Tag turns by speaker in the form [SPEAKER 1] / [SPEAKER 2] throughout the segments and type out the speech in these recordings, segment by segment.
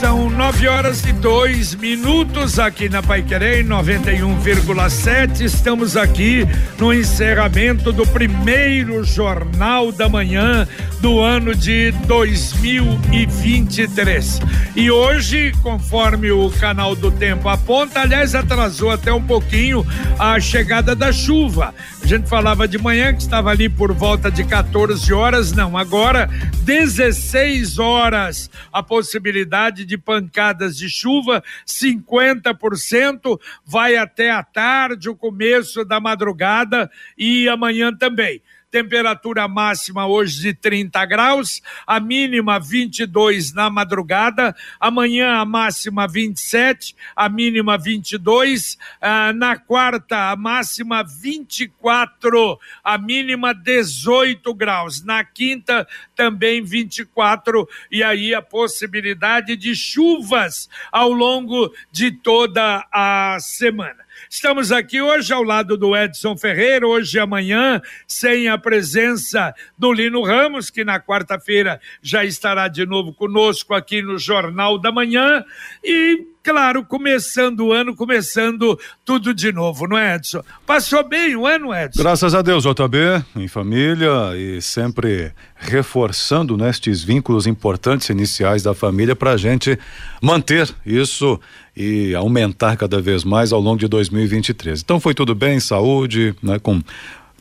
[SPEAKER 1] São nove horas e dois minutos aqui na Paiquerê 91,7. Estamos aqui no encerramento do primeiro Jornal da Manhã do ano de 2023. E hoje, conforme o canal do tempo aponta, aliás, atrasou até um pouquinho a chegada da chuva. A gente falava de manhã que estava ali por volta de 14 horas, não, agora 16 horas. A possibilidade de pancadas de chuva, 50%, vai até a tarde, o começo da madrugada e amanhã também temperatura máxima hoje de 30 graus, a mínima 22 na madrugada, amanhã a máxima 27, a mínima 22, ah, na quarta a máxima 24, a mínima 18 graus, na quinta também 24 e aí a possibilidade de chuvas ao longo de toda a semana. Estamos aqui hoje ao lado do Edson Ferreira, hoje e amanhã, sem a presença do Lino Ramos, que na quarta-feira já estará de novo conosco aqui no Jornal da Manhã. E claro, começando o ano, começando tudo de novo, não é, Edson? Passou bem o ano, Edson?
[SPEAKER 2] Graças a Deus, JB, em família e sempre reforçando nestes né, vínculos importantes iniciais da família para a gente manter isso e aumentar cada vez mais ao longo de 2023. Então foi tudo bem, saúde, né, com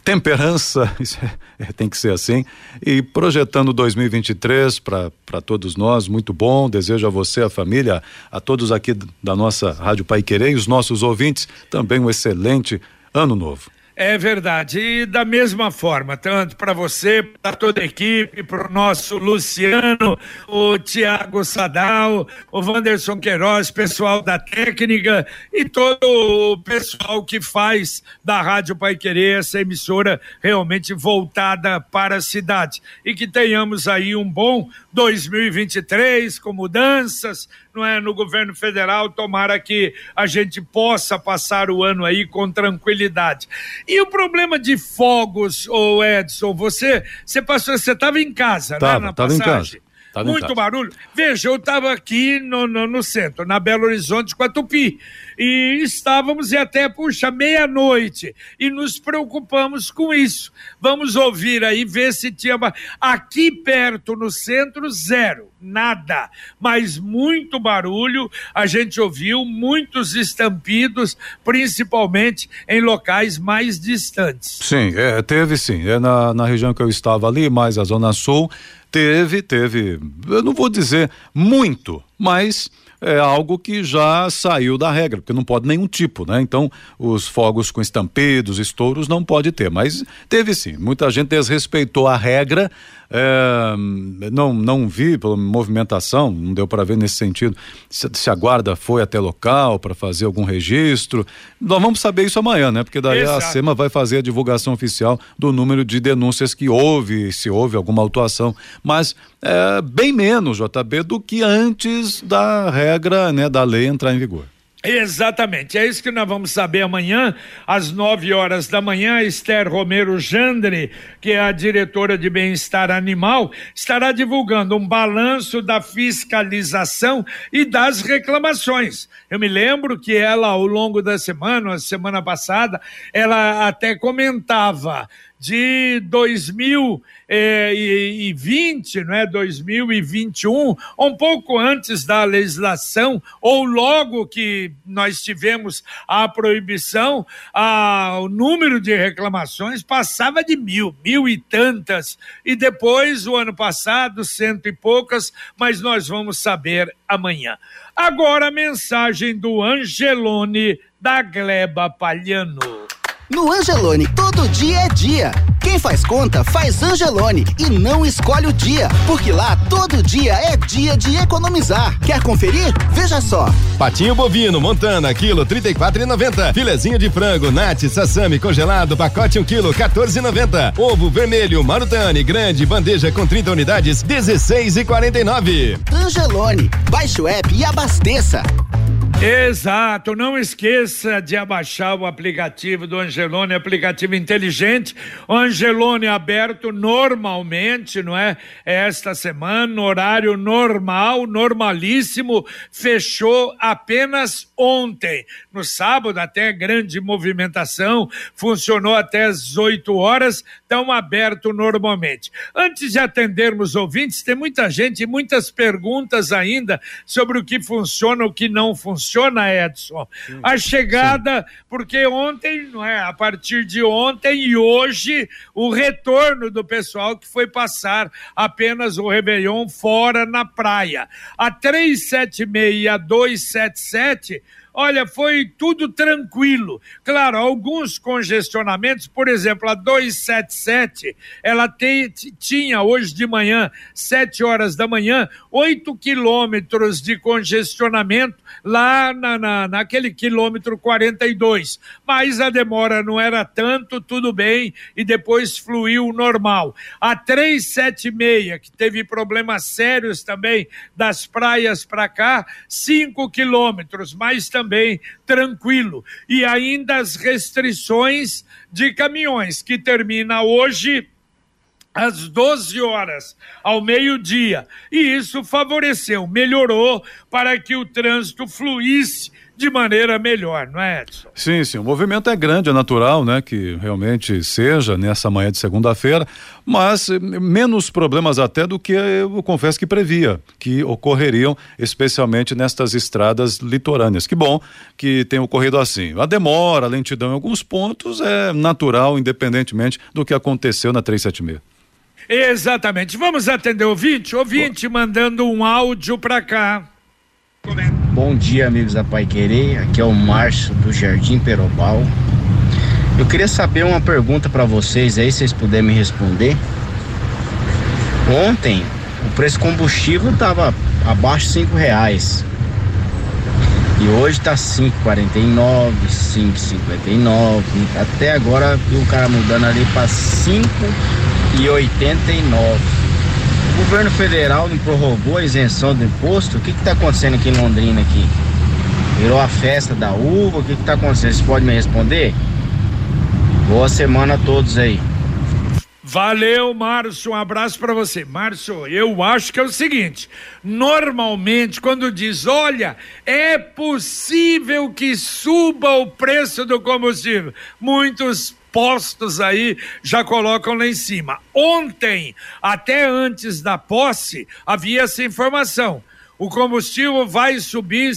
[SPEAKER 2] temperança, é, é, tem que ser assim. E projetando 2023 para todos nós, muito bom. Desejo a você, a família, a todos aqui da nossa Rádio Pai Querer e os nossos ouvintes também um excelente ano novo.
[SPEAKER 1] É verdade. E da mesma forma, tanto para você, para toda a equipe, para o nosso Luciano, o Tiago Sadal, o Wanderson Queiroz, pessoal da técnica e todo o pessoal que faz da Rádio Pai Querer essa emissora realmente voltada para a cidade. E que tenhamos aí um bom 2023 com mudanças, não é, no governo federal, tomara que a gente possa passar o ano aí com tranquilidade. E o problema de fogos, ô Edson, você, você passou, você estava em casa,
[SPEAKER 2] tava,
[SPEAKER 1] né,
[SPEAKER 2] na tava passagem. Em casa.
[SPEAKER 1] Muito barulho. Veja, eu estava aqui no, no, no, centro, na Belo Horizonte com a Tupi. E estávamos e até, puxa, meia-noite. E nos preocupamos com isso. Vamos ouvir aí, ver se tinha. Aqui perto, no centro, zero. Nada. Mas muito barulho. A gente ouviu muitos estampidos, principalmente em locais mais distantes.
[SPEAKER 2] Sim, é, teve sim. É na, na região que eu estava ali, mais a Zona Sul Teve, teve, eu não vou dizer muito, mas é algo que já saiu da regra, porque não pode nenhum tipo, né? Então, os fogos com estampidos, estouros, não pode ter. Mas teve sim. Muita gente desrespeitou a regra. É, não, não vi pela movimentação, não deu para ver nesse sentido se, se, a guarda foi até local para fazer algum registro. Nós vamos saber isso amanhã, né? Porque daí Exato. a SEMA vai fazer a divulgação oficial do número de denúncias que houve, se houve alguma autuação. Mas é, bem menos, JB, do que antes da regra, né, da lei entrar em vigor.
[SPEAKER 1] Exatamente, é isso que nós vamos saber amanhã, às nove horas da manhã. Esther Romero Jandre, que é a diretora de bem-estar animal, estará divulgando um balanço da fiscalização e das reclamações. Eu me lembro que ela, ao longo da semana, a semana passada, ela até comentava de 2020, não é? 2021, um pouco antes da legislação, ou logo que nós tivemos a proibição, a, o número de reclamações passava de mil, mil e tantas, e depois, o ano passado, cento e poucas, mas nós vamos saber amanhã. Agora a mensagem do Angelone da Gleba Palhano.
[SPEAKER 3] No Angelone, todo dia é dia. Quem faz conta, faz Angelone e não escolhe o dia, porque lá todo dia é dia de economizar. Quer conferir? Veja só.
[SPEAKER 4] Patinho bovino, montana, quilo trinta e quatro e noventa. Filezinho de frango, nate, sassami, congelado, pacote um quilo, 14,90. Ovo vermelho, marutane, grande, bandeja com 30 unidades, 16 e quarenta e nove.
[SPEAKER 3] Angelone, baixe o app e abasteça.
[SPEAKER 1] Exato, não esqueça de abaixar o aplicativo do Angelone, aplicativo inteligente. O Angelone aberto normalmente, não é? Esta semana, horário normal, normalíssimo, fechou apenas ontem. No sábado, até grande movimentação, funcionou até às 8 horas, estão aberto normalmente. Antes de atendermos ouvintes, tem muita gente, muitas perguntas ainda sobre o que funciona, o que não funciona funciona, Edson. Sim, a chegada, sim. porque ontem, não é? A partir de ontem e hoje, o retorno do pessoal que foi passar apenas o Réveillon fora na praia. A 376 e a 277 Olha, foi tudo tranquilo. Claro, alguns congestionamentos, por exemplo, a 277, ela te, tinha hoje de manhã, 7 horas da manhã, 8 quilômetros de congestionamento lá na, na, naquele quilômetro 42. Mas a demora não era tanto, tudo bem, e depois fluiu normal. A 376, que teve problemas sérios também das praias para cá, 5 quilômetros, mas também também tranquilo. E ainda as restrições de caminhões, que termina hoje às 12 horas, ao meio-dia. E isso favoreceu, melhorou para que o trânsito fluísse de maneira melhor, não é, Edson?
[SPEAKER 2] Sim, sim. O movimento é grande, é natural, né? Que realmente seja nessa manhã de segunda-feira, mas menos problemas até do que eu confesso que previa, que ocorreriam especialmente nestas estradas litorâneas. Que bom que tem ocorrido assim. A demora, a lentidão em alguns pontos é natural, independentemente do que aconteceu na 376.
[SPEAKER 1] Exatamente. Vamos atender o ouvinte? Ouvinte mandando um áudio para cá.
[SPEAKER 5] Bom dia, amigos da Pai Querer. Aqui é o Márcio do Jardim Perobal. Eu queria saber uma pergunta para vocês aí, se vocês puderem me responder. Ontem o preço combustível estava abaixo de 5 reais. E hoje tá 5,49, 5,59. Até agora vi o cara mudando ali para 5,89. Governo federal não prorrogou a isenção do imposto? O que está acontecendo aqui em Londrina aqui? Virou a festa da uva? O que está acontecendo? Vocês podem me responder? Boa semana a todos aí.
[SPEAKER 1] Valeu, Márcio. Um abraço para você. Márcio, eu acho que é o seguinte: normalmente, quando diz, olha, é possível que suba o preço do combustível, muitos postos aí já colocam lá em cima. Ontem, até antes da posse, havia essa informação. O combustível vai subir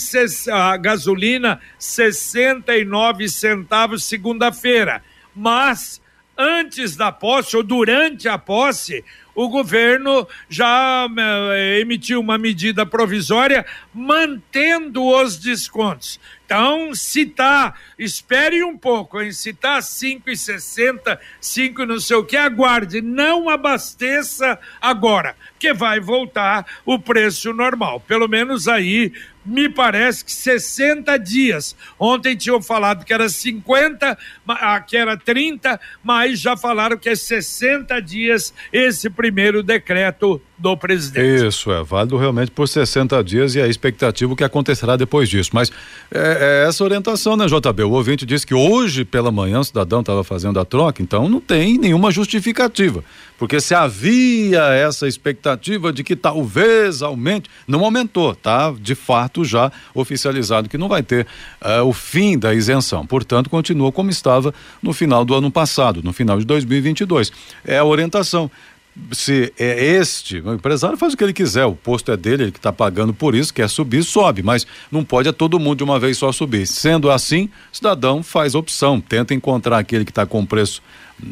[SPEAKER 1] a gasolina 69 centavos segunda-feira, mas antes da posse ou durante a posse, o governo já eh, emitiu uma medida provisória mantendo os descontos. Então, se tá, espere um pouco, hein? Se tá 5,60, 5 não sei o que, aguarde, não abasteça agora, que vai voltar o preço normal. Pelo menos aí me parece que 60 dias. Ontem tinham falado que era 50, ah, que era 30, mas já falaram que é 60 dias esse primeiro decreto do presidente.
[SPEAKER 2] Isso, é válido realmente por 60 dias e a expectativa que acontecerá depois disso. Mas é, é essa orientação, né, JB? O ouvinte disse que hoje pela manhã o cidadão estava fazendo a troca, então não tem nenhuma justificativa. Porque se havia essa expectativa de que talvez aumente, não aumentou, tá? De fato já oficializado que não vai ter uh, o fim da isenção. Portanto, continua como estava no final do ano passado, no final de 2022. É a orientação se é este, o empresário faz o que ele quiser, o posto é dele, ele que está pagando por isso, quer subir, sobe, mas não pode a todo mundo de uma vez só subir. Sendo assim, cidadão faz opção, tenta encontrar aquele que está com preço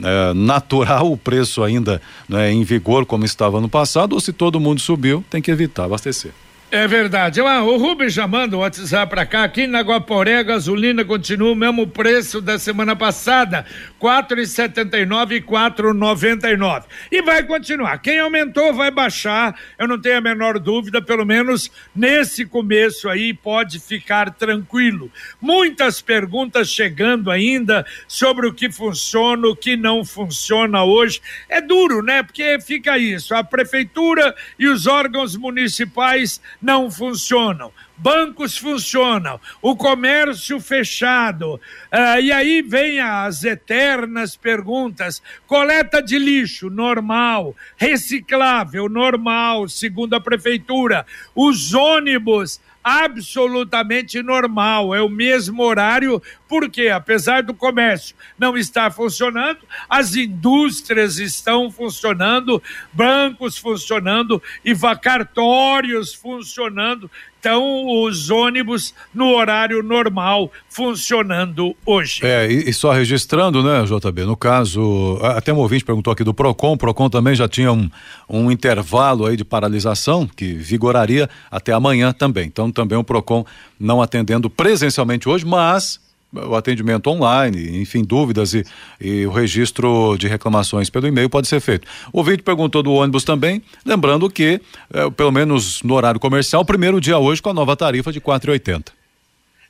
[SPEAKER 2] é, natural, o preço ainda né, em vigor como estava no passado, ou se todo mundo subiu, tem que evitar abastecer.
[SPEAKER 1] É verdade. Ah, o Rubens já manda o WhatsApp para cá. Aqui na Guaporé, a gasolina continua o mesmo preço da semana passada, quatro e setenta e nove quatro noventa e nove. E vai continuar. Quem aumentou vai baixar, eu não tenho a menor dúvida, pelo menos nesse começo aí pode ficar tranquilo. Muitas perguntas chegando ainda sobre o que funciona, o que não funciona hoje. É duro, né? Porque fica isso, a prefeitura e os órgãos municipais não funcionam. Bancos funcionam, o comércio fechado. Ah, e aí vem as eternas perguntas: coleta de lixo, normal, reciclável, normal, segundo a prefeitura, os ônibus absolutamente normal, é o mesmo horário, porque apesar do comércio não estar funcionando, as indústrias estão funcionando, bancos funcionando e cartórios funcionando. Então, os ônibus no horário normal funcionando hoje.
[SPEAKER 2] É, e, e, só registrando, né, JB? No caso, até um ouvinte perguntou aqui do PROCON, o PROCON também já tinha um, um intervalo aí de paralisação que vigoraria até amanhã também. Então, também o PROCON não atendendo presencialmente hoje, mas o atendimento online, enfim, dúvidas e, e, o registro de reclamações pelo e-mail pode ser feito. O ouvinte perguntou do ônibus também, lembrando que, é, pelo menos no horário comercial, primeiro dia hoje com a nova tarifa de quatro e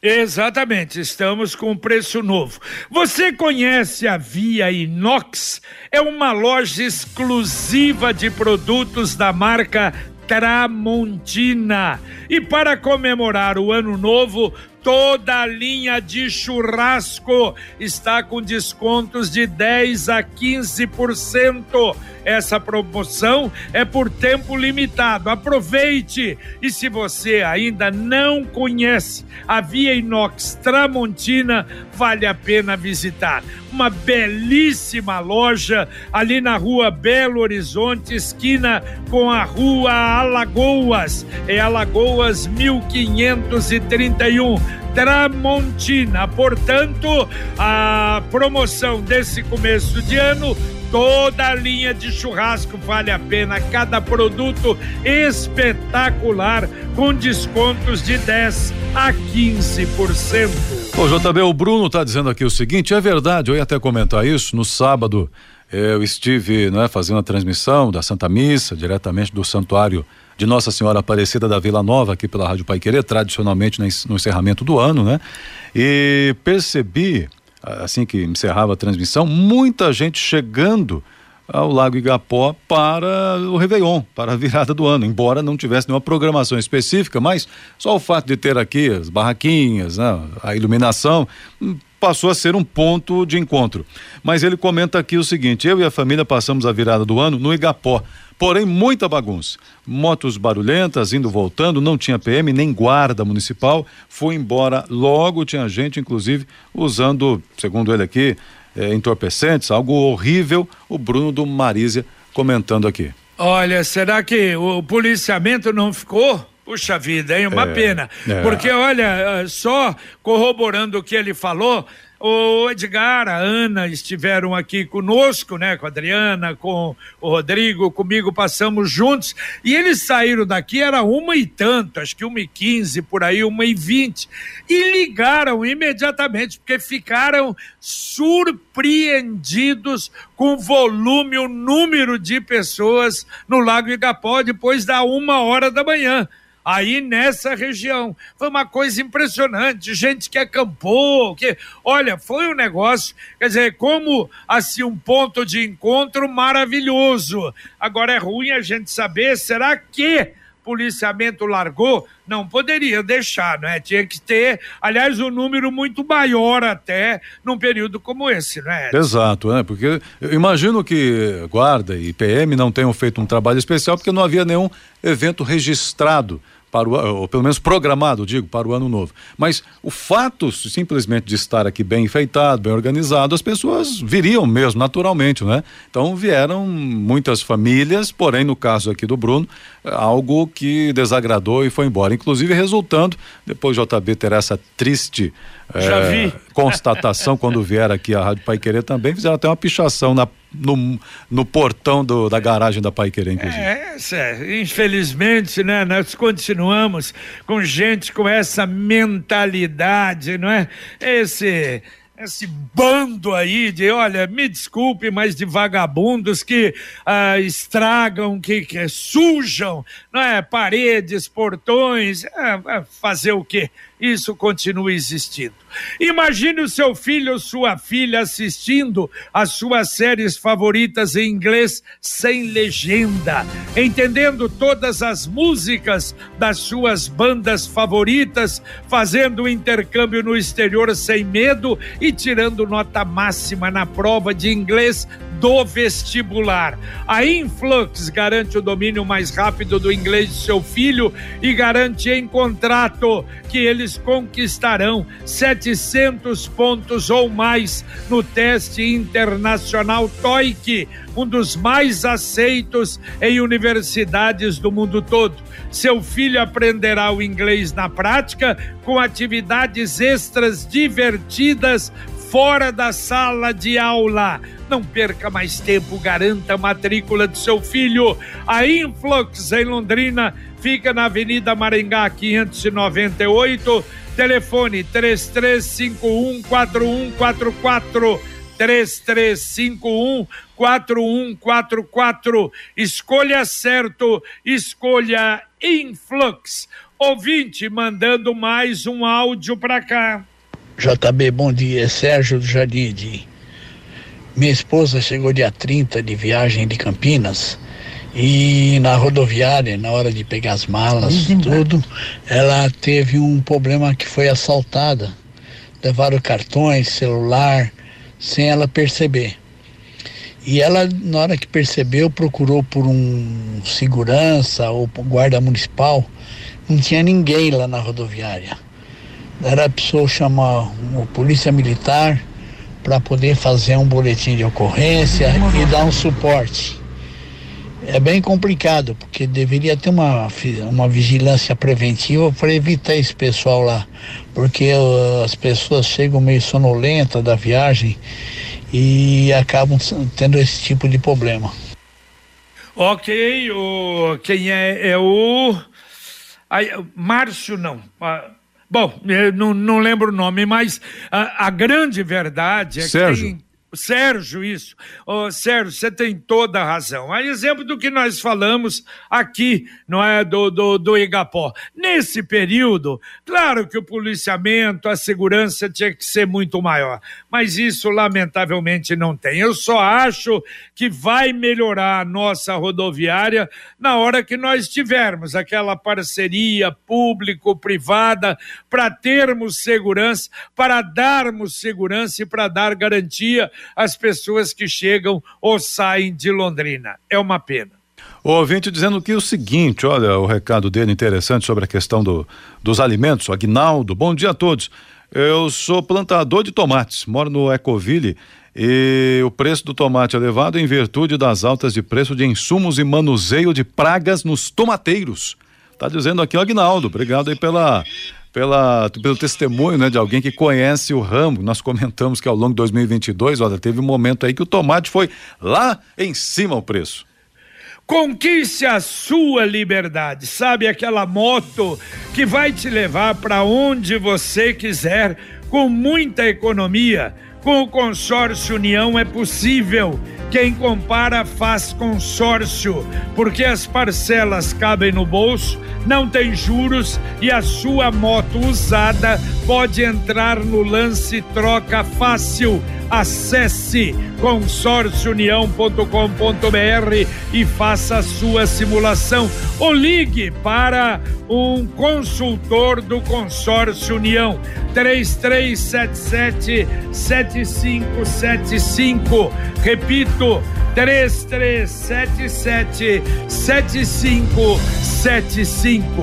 [SPEAKER 1] Exatamente, estamos com um preço novo. Você conhece a Via Inox? É uma loja exclusiva de produtos da marca Tramontina. E para comemorar o ano novo, toda a linha de churrasco está com descontos de 10 a 15%. Essa promoção é por tempo limitado. Aproveite! E se você ainda não conhece a Via Inox Tramontina, vale a pena visitar. Uma belíssima loja ali na rua Belo Horizonte, esquina com a rua Alagoas. É Alagoas 1531 Tramontina. Portanto, a promoção desse começo de ano toda a linha de churrasco vale a pena, cada produto espetacular com descontos de 10 a 15%.
[SPEAKER 2] Ô JB, o Bruno está dizendo aqui o seguinte, é verdade, eu ia até comentar isso, no sábado eu estive né, fazendo a transmissão da Santa Missa, diretamente do santuário de Nossa Senhora Aparecida da Vila Nova, aqui pela Rádio Pai Querer, tradicionalmente no encerramento do ano, né? E percebi, assim que encerrava a transmissão, muita gente chegando ao Lago Igapó para o Réveillon, para a virada do ano, embora não tivesse nenhuma programação específica, mas só o fato de ter aqui as barraquinhas, né, a iluminação, hum, passou a ser um ponto de encontro. Mas ele comenta aqui o seguinte: eu e a família passamos a virada do ano no Igapó. Porém, muita bagunça. Motos barulhentas, indo voltando, não tinha PM nem guarda municipal. Foi embora logo, tinha gente, inclusive, usando, segundo ele aqui, é, entorpecentes, algo horrível. O Bruno do Marísia comentando aqui.
[SPEAKER 1] Olha, será que o policiamento não ficou? Puxa vida, hein? Uma é, pena. É. Porque, olha, só corroborando o que ele falou, o Edgar, a Ana estiveram aqui conosco, né? Com a Adriana, com o Rodrigo, comigo, passamos juntos. E eles saíram daqui, era uma e tanto, acho que uma e quinze, por aí, uma e vinte. E ligaram imediatamente, porque ficaram surpreendidos com o volume, o número de pessoas no Lago Igapó depois da uma hora da manhã aí nessa região. Foi uma coisa impressionante, gente que acampou, que, olha, foi um negócio, quer dizer, como assim um ponto de encontro maravilhoso. Agora é ruim a gente saber, será que policiamento largou, não poderia deixar, não é? Tinha que ter, aliás, um número muito maior até num período como esse, não é?
[SPEAKER 2] Exato, né? Porque eu imagino que guarda e PM não tenham feito um trabalho especial porque não havia nenhum evento registrado para o, ou pelo menos programado, digo, para o ano novo. Mas o fato simplesmente de estar aqui bem enfeitado, bem organizado, as pessoas viriam mesmo, naturalmente, né? Então vieram muitas famílias, porém, no caso aqui do Bruno, algo que desagradou e foi embora. Inclusive resultando, depois o JB ter essa triste é, constatação quando vier aqui a Rádio Pai Querer também, fizeram até uma pichação na, no, no portão do, da garagem da Pai Querer, inclusive.
[SPEAKER 1] É, é, infelizmente, né, nós continuamos com gente com essa mentalidade, não é? Esse esse bando aí de, olha, me desculpe, mas de vagabundos que ah, estragam, que, que sujam, não é? Paredes, portões, é, é fazer o quê? Isso continua existindo. Imagine o seu filho ou sua filha assistindo as suas séries favoritas em inglês sem legenda, entendendo todas as músicas das suas bandas favoritas, fazendo o intercâmbio no exterior sem medo e tirando nota máxima na prova de inglês do vestibular. A Influx garante o domínio mais rápido do inglês de seu filho e garante em contrato que eles conquistarão 700 pontos ou mais no teste internacional TOEIC, um dos mais aceitos em universidades do mundo todo. Seu filho aprenderá o inglês na prática com atividades extras divertidas fora da sala de aula. Não perca mais tempo, garanta a matrícula do seu filho. A Influx em Londrina fica na Avenida Maringá 598, telefone 3351 4144 3351 4144. Escolha certo, escolha Influx. Ouvinte mandando mais um áudio para cá.
[SPEAKER 6] JB, bom dia. Sérgio do Jadide. Minha esposa chegou dia 30 de viagem de Campinas e na rodoviária, na hora de pegar as malas, tudo, ela teve um problema que foi assaltada. Levaram cartões, celular, sem ela perceber. E ela, na hora que percebeu, procurou por um segurança ou guarda municipal. Não tinha ninguém lá na rodoviária. Era a pessoa chamar uma polícia militar para poder fazer um boletim de ocorrência e dar um suporte. É bem complicado, porque deveria ter uma, uma vigilância preventiva para evitar esse pessoal lá, porque uh, as pessoas chegam meio sonolentas da viagem e acabam tendo esse tipo de problema.
[SPEAKER 1] Ok, o, quem é? É o. Ai, Márcio, não. Bom, não, não lembro o nome, mas a, a grande verdade é
[SPEAKER 2] Sérgio.
[SPEAKER 1] que tem Sérgio, isso. Oh, Sérgio, você tem toda a razão. Exemplo do que nós falamos aqui, não é, do, do, do Igapó. Nesse período, claro que o policiamento, a segurança tinha que ser muito maior, mas isso lamentavelmente não tem. Eu só acho que vai melhorar a nossa rodoviária na hora que nós tivermos aquela parceria público-privada para termos segurança, para darmos segurança e para dar garantia as pessoas que chegam ou saem de Londrina. É uma pena.
[SPEAKER 2] O ouvinte dizendo que o seguinte, olha o recado dele interessante sobre a questão do, dos alimentos. Agnaldo, bom dia a todos. Eu sou plantador de tomates, moro no Ecoville e o preço do tomate é elevado em virtude das altas de preço de insumos e manuseio de pragas nos tomateiros. Tá dizendo aqui o Agnaldo. Obrigado aí pela pela, pelo testemunho né, de alguém que conhece o ramo. Nós comentamos que ao longo de 2022, olha, teve um momento aí que o tomate foi lá em cima o preço.
[SPEAKER 1] Conquiste a sua liberdade, sabe aquela moto que vai te levar para onde você quiser com muita economia. Com o consórcio União é possível. Quem compara faz consórcio, porque as parcelas cabem no bolso, não tem juros e a sua moto usada pode entrar no lance troca fácil. Acesse consórciounião.com.br e faça a sua simulação ou ligue para um consultor do Consórcio União 3377 7575. Repito, 3377 7575.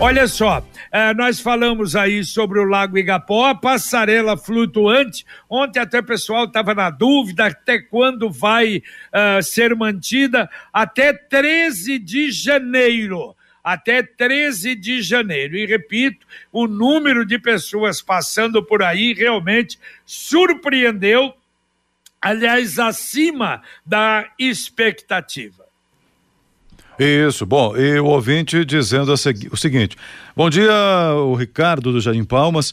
[SPEAKER 1] Olha só, eh, nós falamos aí sobre o Lago Igapó, a passarela flutuante. Ontem até o pessoal estava na dúvida até quando vai eh, ser mantida. Até 13 de janeiro até 13 de janeiro. E repito, o número de pessoas passando por aí realmente surpreendeu, aliás, acima da expectativa.
[SPEAKER 2] Isso, bom, e o ouvinte dizendo o seguinte: bom dia, o Ricardo do Jardim Palmas.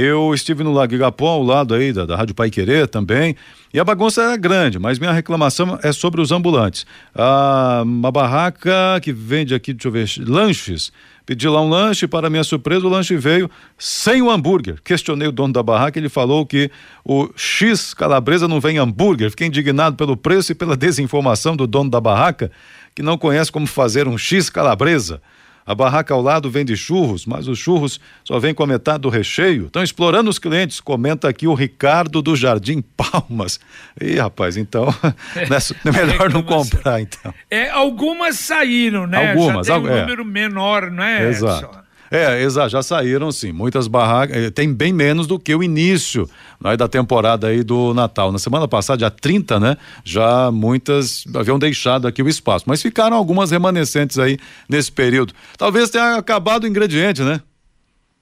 [SPEAKER 2] Eu estive no Lago Igapó, ao lado aí da, da Rádio Pai Querer também, e a bagunça era grande, mas minha reclamação é sobre os ambulantes. Ah, uma barraca que vende aqui, deixa eu ver, lanches. Pedi lá um lanche, para minha surpresa, o lanche veio sem o hambúrguer. Questionei o dono da barraca, ele falou que o X calabresa não vem hambúrguer. Fiquei indignado pelo preço e pela desinformação do dono da barraca, que não conhece como fazer um X calabresa. A barraca ao lado vende churros, mas os churros só vêm com a metade do recheio. Estão explorando os clientes, comenta aqui o Ricardo do Jardim Palmas. Ih, rapaz, então é melhor não comprar, então.
[SPEAKER 1] É, algumas saíram, né?
[SPEAKER 2] Algumas.
[SPEAKER 1] Já tem um
[SPEAKER 2] é.
[SPEAKER 1] número menor, não é?
[SPEAKER 2] Exato.
[SPEAKER 1] Edson?
[SPEAKER 2] É, exato, já saíram sim, muitas barracas, eh, tem bem menos do que o início né, da temporada aí do Natal. Na semana passada, dia 30, né, já muitas haviam deixado aqui o espaço, mas ficaram algumas remanescentes aí nesse período. Talvez tenha acabado o ingrediente, né?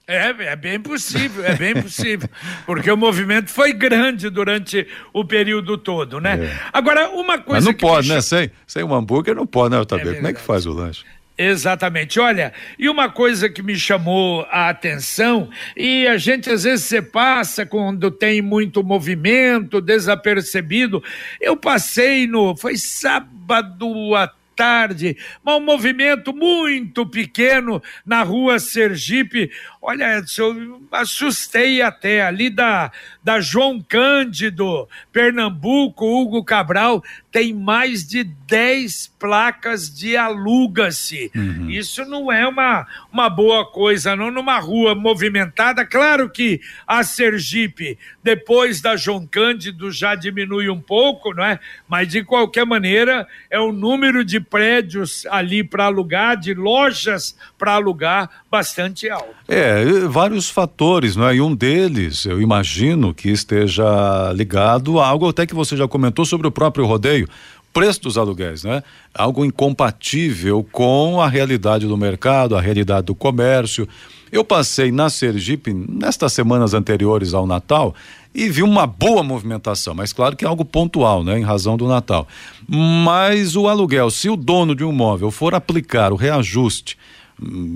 [SPEAKER 1] É, é bem possível, é bem possível, porque o movimento foi grande durante o período todo, né?
[SPEAKER 2] É.
[SPEAKER 1] Agora, uma coisa
[SPEAKER 2] Mas não pode, né? Sem, sem um hambúrguer não pode, né, Otávio? Como é que faz o lanche?
[SPEAKER 1] Exatamente. Olha, e uma coisa que me chamou a atenção, e a gente às vezes se passa quando tem muito movimento, desapercebido. Eu passei no. Foi sábado à tarde, mas um movimento muito pequeno na rua Sergipe. Olha, eu assustei até ali da, da João Cândido, Pernambuco, Hugo Cabral, tem mais de 10 placas de aluga-se. Isso não é uma, uma boa coisa, não numa rua movimentada. Claro que a Sergipe, depois da João Cândido, já diminui um pouco, não é? Mas de qualquer maneira, é o número de prédios ali para alugar, de lojas para alugar, bastante alto.
[SPEAKER 2] É, vários fatores, não é? E um deles, eu imagino que esteja ligado a algo até que você já comentou sobre o próprio rodeio, preço dos aluguéis, né? Algo incompatível com a realidade do mercado, a realidade do comércio. Eu passei na Sergipe nestas semanas anteriores ao Natal e vi uma boa movimentação, mas claro que é algo pontual, né, em razão do Natal. Mas o aluguel, se o dono de um imóvel for aplicar o reajuste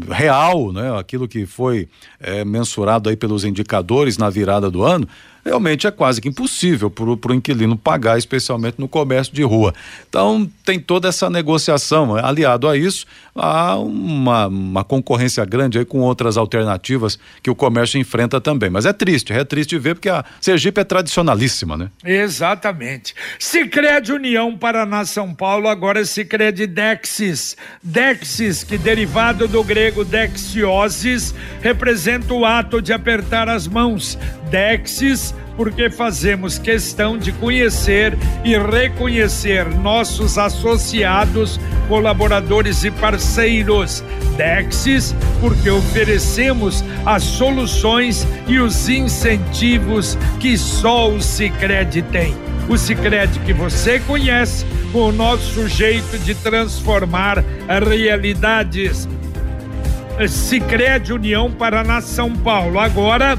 [SPEAKER 2] real, né, aquilo que foi eh, mensurado aí pelos indicadores na virada do ano, realmente é quase que impossível para o inquilino pagar, especialmente no comércio de rua. Então tem toda essa negociação. Aliado a isso, há uma, uma concorrência grande aí com outras alternativas que o comércio enfrenta também. Mas é triste, é triste ver porque a Sergipe é tradicionalíssima, né?
[SPEAKER 1] Exatamente. Sicredi União Paraná São Paulo, agora Sicredi Dexis. Dexis, que derivado do grego dexiosis, representa o ato de apertar as mãos. Dexis, porque fazemos questão de conhecer e reconhecer nossos associados, colaboradores e parceiros. Dexis, porque oferecemos as soluções e os incentivos que só o Sicredi tem. O Sicredi que você conhece, com o nosso jeito de transformar realidades. Sicredi União Paraná São Paulo. Agora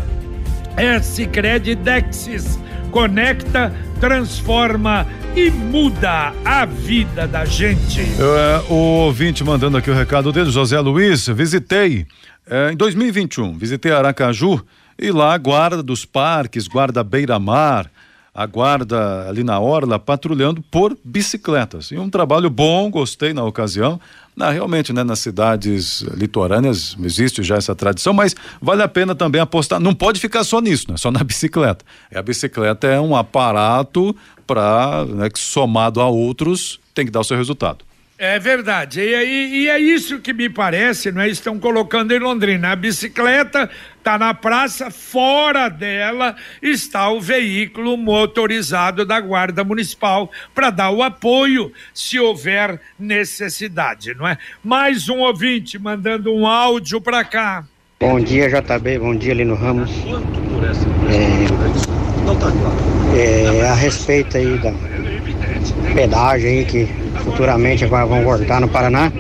[SPEAKER 1] é Sicredi Dexis. Conecta, transforma e muda a vida da gente.
[SPEAKER 2] É, o ouvinte mandando aqui o recado dele, José Luiz, visitei é, em 2021, visitei Aracaju e lá a guarda dos parques, guarda beira-mar, a guarda ali na orla patrulhando por bicicletas. E um trabalho bom, gostei na ocasião. Na, realmente, né, nas cidades litorâneas existe já essa tradição, mas vale a pena também apostar. Não pode ficar só nisso, né? Só na bicicleta. A bicicleta é um aparato para, né, que somado a outros tem que dar o seu resultado.
[SPEAKER 1] É verdade. E, e- e é isso que me parece, não é? Estão colocando em Londrina. A bicicleta está na praça, fora dela está o veículo motorizado da Guarda Municipal para dar o apoio se houver necessidade, não é? Mais um ouvinte mandando um áudio para cá.
[SPEAKER 7] Bom dia, JB. Bom dia, Lino Ramos. É, é, a respeito aí da pedágio aí que futuramente vão cortar no Paraná.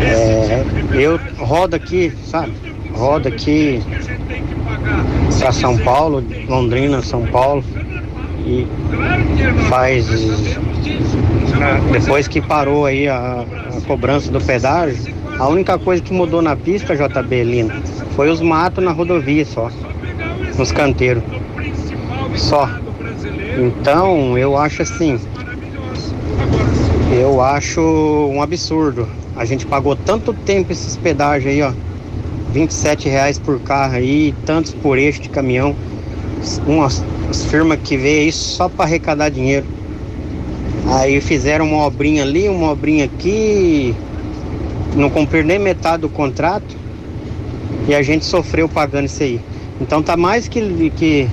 [SPEAKER 7] É, eu rodo aqui, sabe? Rodo aqui para São Paulo, Londrina, São Paulo. E faz. Depois que parou aí a, a cobrança do pedágio, a única coisa que mudou na pista, JB Lino, Foi os matos na rodovia só, nos canteiros. Só. Então, eu acho assim. Eu acho um absurdo. A gente pagou tanto tempo esses pedágios aí, ó. 27 reais por carro aí, tantos por eixo de caminhão. Umas, firmas que vê isso só para arrecadar dinheiro. Aí fizeram uma obrinha ali, uma obrinha aqui, não cumpriram nem metade do contrato e a gente sofreu pagando isso aí. Então tá mais que, que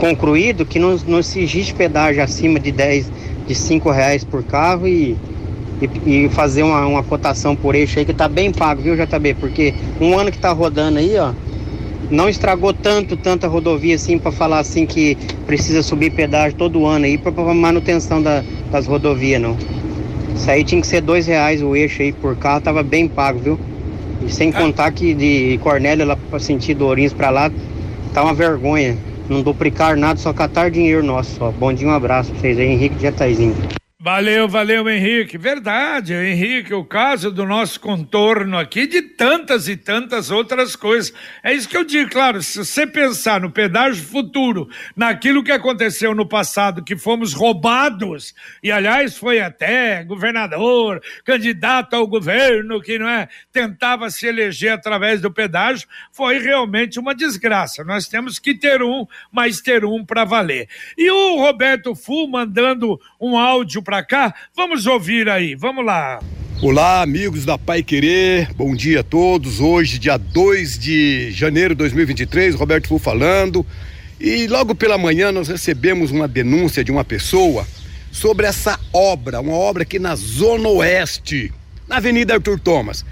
[SPEAKER 7] concluído que não, não se existe pedágio acima de 10, de 5 reais por carro e, e, e, fazer uma, uma cotação por eixo aí que tá bem pago, viu, JB? Porque um ano que tá rodando aí, ó, não estragou tanto, tanta rodovia assim para falar assim que precisa subir pedágio todo ano aí para manutenção da, das rodovias, não. Isso aí tinha que ser dois reais o eixo aí por carro, tava bem pago, viu? E sem contar que de Cornélia lá para sentido Ourinhos para lá, tá uma vergonha. Não duplicar nada, só catar dinheiro nosso. Só. Bom dia, um abraço pra vocês aí, Henrique de Jataizinho.
[SPEAKER 1] Valeu, valeu, Henrique. Verdade, Henrique, o caso do nosso contorno aqui de tantas e tantas outras coisas. É isso que eu digo, claro, se você pensar no pedágio futuro, naquilo que aconteceu no passado, que fomos roubados, e aliás foi até governador, candidato ao governo, que não é, tentava se eleger através do pedágio, foi realmente uma desgraça. Nós temos que ter um, mas ter um para valer. E o Roberto Fu mandando um áudio para cá. Vamos ouvir aí, vamos lá.
[SPEAKER 8] Olá, amigos da Pai Querer, bom dia a todos. Hoje, dia 2 de janeiro de 2023, Roberto Fu falando. E logo pela manhã nós recebemos uma denúncia de uma pessoa sobre essa obra, uma obra aqui na Zona Oeste, na Avenida Arthur Thomas.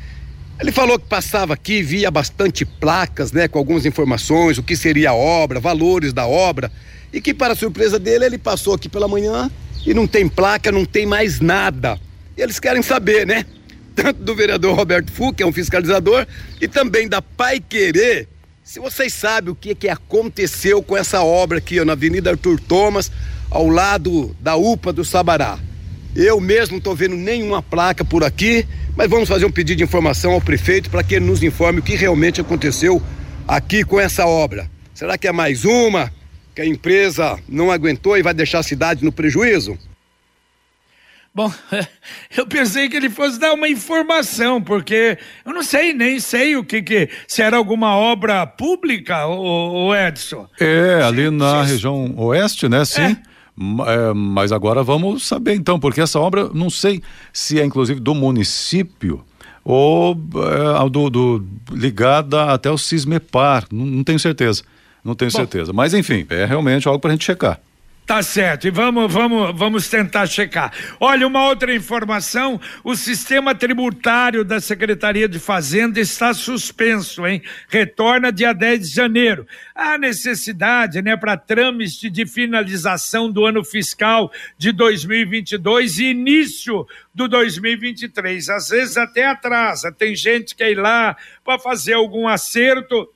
[SPEAKER 8] Ele falou que passava aqui, via bastante placas, né, com algumas informações, o que seria a obra, valores da obra, e que, para surpresa dele, ele passou aqui pela manhã e não tem placa, não tem mais nada. Eles querem saber, né? Tanto do vereador Roberto Fu, que é um fiscalizador, e também da Pai Querer, se vocês sabem o que, que aconteceu com essa obra aqui ó, na Avenida Arthur Thomas, ao lado da UPA do Sabará. Eu mesmo não estou vendo nenhuma placa por aqui, mas vamos fazer um pedido de informação ao prefeito para que ele nos informe o que realmente aconteceu aqui com essa obra. Será que é mais uma? Que a empresa não aguentou e vai deixar a cidade no prejuízo?
[SPEAKER 1] Bom, eu pensei que ele fosse dar uma informação, porque eu não sei, nem sei o que que. Se era alguma obra pública, o, Edson.
[SPEAKER 2] É, ali na região oeste, né? Sim. É. É, mas agora vamos saber então, porque essa obra, não sei se é inclusive do município ou é, do, do, ligada até o Cismepar, não, não tenho certeza. Não tenho Bom, certeza. Mas enfim, é realmente algo para a gente checar.
[SPEAKER 1] Tá certo, e vamos, vamos, vamos tentar checar. Olha, uma outra informação: o sistema tributário da Secretaria de Fazenda está suspenso, hein? Retorna dia 10 de janeiro. Há necessidade, né, para trâmite de finalização do ano fiscal de 2022 e início do 2023. Às vezes até atrasa, tem gente que quer ir lá para fazer algum acerto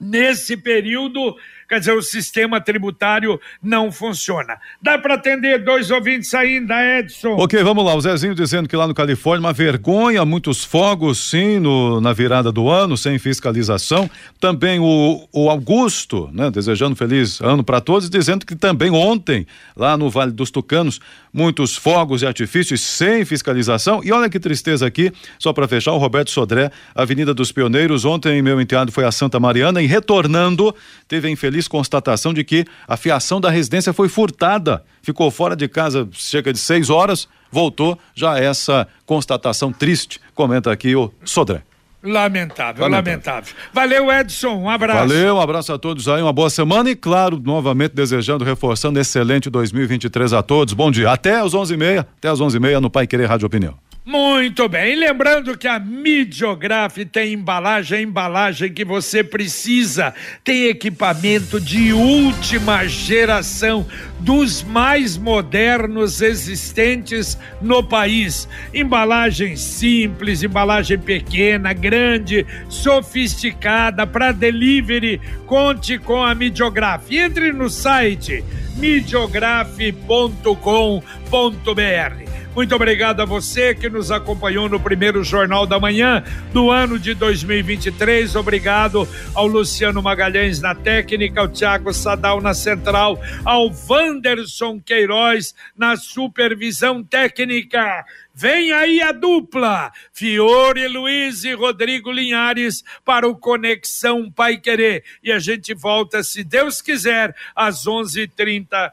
[SPEAKER 1] nesse período quer dizer, o sistema tributário não funciona. Dá para atender dois ouvintes ainda, Edson?
[SPEAKER 2] Ok, vamos lá. O Zezinho dizendo que lá no Califórnia, uma vergonha, muitos fogos, sim, no, na virada do ano, sem fiscalização. Também o, o Augusto, né, desejando feliz ano para todos, dizendo que também ontem, lá no Vale dos Tucanos, muitos fogos e artifícios sem fiscalização. E olha que tristeza aqui, só para fechar, o Roberto Sodré, Avenida dos Pioneiros. Ontem, meu enteado foi a Santa Mariana e retornando, teve a infeliz constatação de que a fiação da residência foi furtada. Ficou fora de casa cerca de seis horas, voltou. Já essa constatação triste, comenta aqui o Sodré.
[SPEAKER 1] Lamentável, lamentável, lamentável. Valeu, Edson. Um abraço.
[SPEAKER 2] Valeu, um abraço a todos aí, uma boa semana e, claro, novamente desejando, reforçando, excelente 2023 a todos. Bom dia. Até às 11h30, até às 11h30 no Pai Querer Rádio Opinião.
[SPEAKER 1] Muito bem, lembrando que a Midiograf tem embalagem, embalagem que você precisa, tem equipamento de última geração, dos mais modernos existentes no país. Embalagem simples, embalagem pequena, grande, sofisticada para delivery. Conte com a Midiograf. Entre no site midiograf.com.br Muito obrigado a você que nos acompanhou no primeiro Jornal da Manhã do ano de 2023. Obrigado ao Luciano Magalhães na técnica, ao Tiago Sadal na central, ao Wanderson Queiroz na supervisão técnica. Vem aí a dupla, Fiore Luiz e Rodrigo Linhares para o Conexão Pai Querer. E a gente volta, se Deus quiser, às 11:30